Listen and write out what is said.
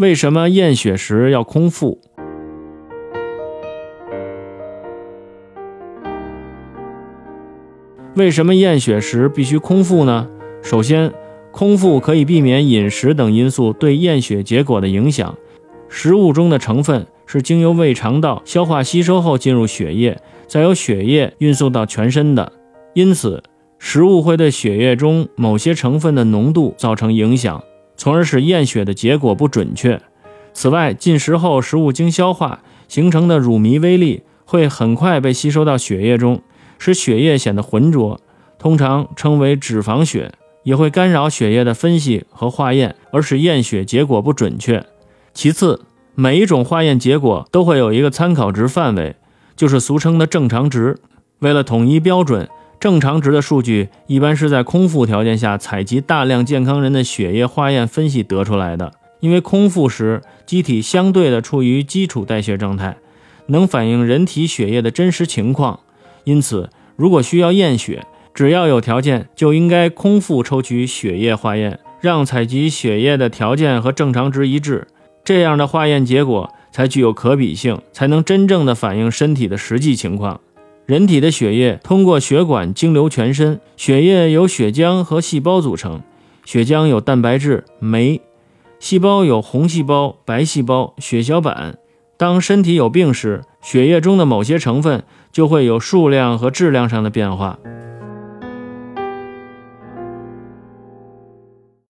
为什么验血时要空腹？为什么验血时必须空腹呢？首先，空腹可以避免饮食等因素对验血结果的影响。食物中的成分是经由胃肠道消化吸收后进入血液，再由血液运送到全身的，因此食物会对血液中某些成分的浓度造成影响。从而使验血的结果不准确。此外，进食后食物经消化形成的乳糜微粒会很快被吸收到血液中，使血液显得浑浊，通常称为脂肪血，也会干扰血液的分析和化验，而使验血结果不准确。其次，每一种化验结果都会有一个参考值范围，就是俗称的正常值。为了统一标准。正常值的数据一般是在空腹条件下采集大量健康人的血液化验分析得出来的。因为空腹时机体相对的处于基础代谢状态，能反映人体血液的真实情况。因此，如果需要验血，只要有条件，就应该空腹抽取血液化验，让采集血液的条件和正常值一致。这样的化验结果才具有可比性，才能真正的反映身体的实际情况。人体的血液通过血管经流全身，血液由血浆和细胞组成。血浆有蛋白质、酶，细胞有红细胞、白细胞、血小板。当身体有病时，血液中的某些成分就会有数量和质量上的变化。